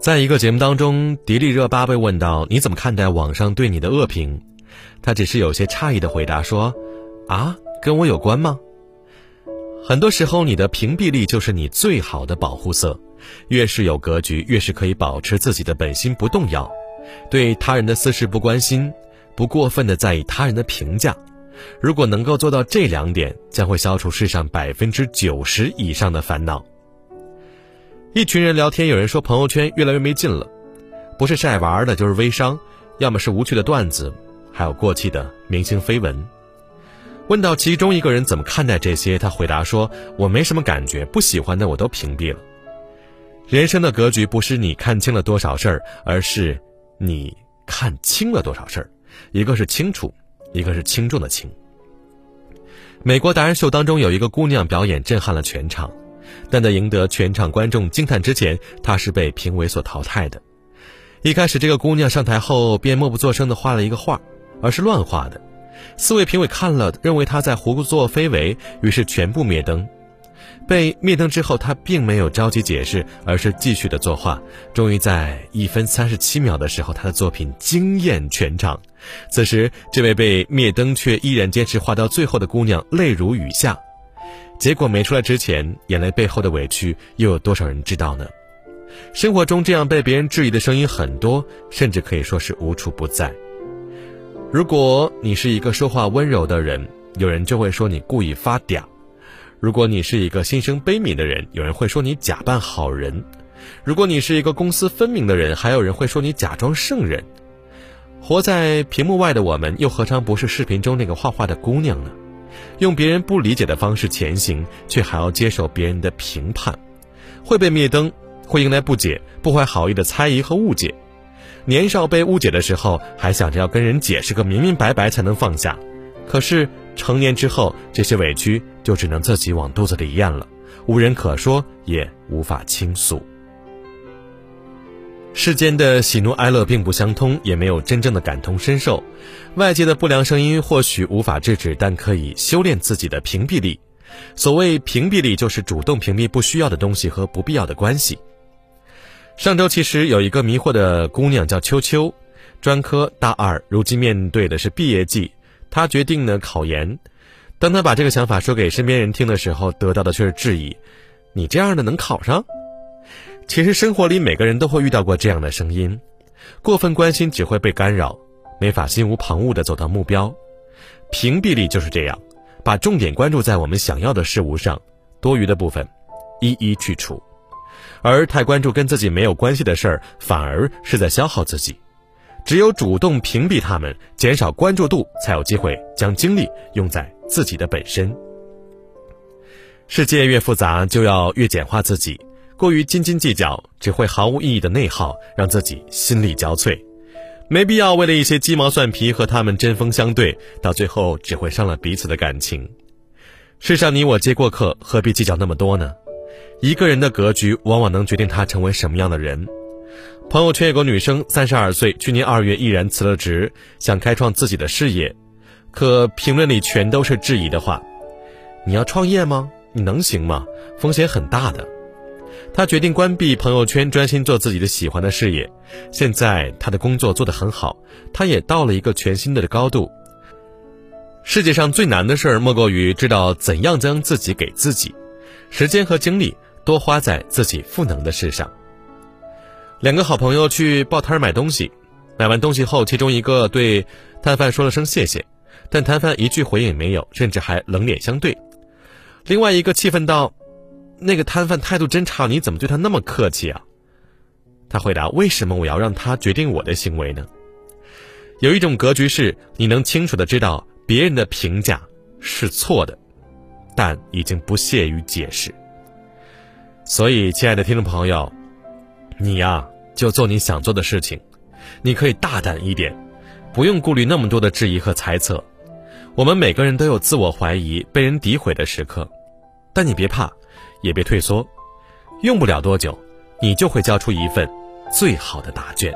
在一个节目当中，迪丽热巴被问到你怎么看待网上对你的恶评，她只是有些诧异的回答说：“啊，跟我有关吗？”很多时候，你的屏蔽力就是你最好的保护色。越是有格局，越是可以保持自己的本心不动摇，对他人的私事不关心，不过分的在意他人的评价。如果能够做到这两点，将会消除世上百分之九十以上的烦恼。一群人聊天，有人说朋友圈越来越没劲了，不是晒娃的，就是微商，要么是无趣的段子，还有过气的明星绯闻。问到其中一个人怎么看待这些，他回答说：“我没什么感觉，不喜欢的我都屏蔽了。”人生的格局不是你看清了多少事儿，而是你看清了多少事儿。一个是清楚，一个是轻重的轻。美国达人秀当中有一个姑娘表演震撼了全场。但在赢得全场观众惊叹之前，她是被评委所淘汰的。一开始，这个姑娘上台后便默不作声地画了一个画，而是乱画的。四位评委看了，认为她在胡作非为，于是全部灭灯。被灭灯之后，她并没有着急解释，而是继续的作画。终于在一分三十七秒的时候，她的作品惊艳全场。此时，这位被灭灯却依然坚持画到最后的姑娘泪如雨下。结果没出来之前，眼泪背后的委屈又有多少人知道呢？生活中这样被别人质疑的声音很多，甚至可以说是无处不在。如果你是一个说话温柔的人，有人就会说你故意发嗲；如果你是一个心生悲悯的人，有人会说你假扮好人；如果你是一个公私分明的人，还有人会说你假装圣人。活在屏幕外的我们，又何尝不是视频中那个画画的姑娘呢？用别人不理解的方式前行，却还要接受别人的评判，会被灭灯，会迎来不解、不怀好意的猜疑和误解。年少被误解的时候，还想着要跟人解释个明明白白才能放下，可是成年之后，这些委屈就只能自己往肚子里咽了，无人可说，也无法倾诉。世间的喜怒哀乐并不相通，也没有真正的感同身受。外界的不良声音或许无法制止，但可以修炼自己的屏蔽力。所谓屏蔽力，就是主动屏蔽不需要的东西和不必要的关系。上周其实有一个迷惑的姑娘叫秋秋，专科大二，如今面对的是毕业季，她决定呢考研。当她把这个想法说给身边人听的时候，得到的却是质疑：“你这样的能考上？”其实生活里每个人都会遇到过这样的声音，过分关心只会被干扰，没法心无旁骛地走到目标。屏蔽力就是这样，把重点关注在我们想要的事物上，多余的部分一一去除。而太关注跟自己没有关系的事儿，反而是在消耗自己。只有主动屏蔽他们，减少关注度，才有机会将精力用在自己的本身。世界越复杂，就要越简化自己。过于斤斤计较，只会毫无意义的内耗，让自己心力交瘁。没必要为了一些鸡毛蒜皮和他们针锋相对，到最后只会伤了彼此的感情。世上你我皆过客，何必计较那么多呢？一个人的格局，往往能决定他成为什么样的人。朋友圈有个女生，三十二岁，去年二月毅然辞了职，想开创自己的事业，可评论里全都是质疑的话。你要创业吗？你能行吗？风险很大的。他决定关闭朋友圈，专心做自己的喜欢的事业。现在他的工作做得很好，他也到了一个全新的高度。世界上最难的事儿，莫过于知道怎样将自己给自己，时间和精力多花在自己赋能的事上。两个好朋友去报摊买东西，买完东西后，其中一个对摊贩说了声谢谢，但摊贩一句回应也没有，甚至还冷脸相对。另外一个气愤道。那个摊贩态度真差，你怎么对他那么客气啊？他回答：“为什么我要让他决定我的行为呢？”有一种格局是，你能清楚的知道别人的评价是错的，但已经不屑于解释。所以，亲爱的听众朋友，你呀，就做你想做的事情，你可以大胆一点，不用顾虑那么多的质疑和猜测。我们每个人都有自我怀疑、被人诋毁的时刻，但你别怕。也别退缩，用不了多久，你就会交出一份最好的答卷。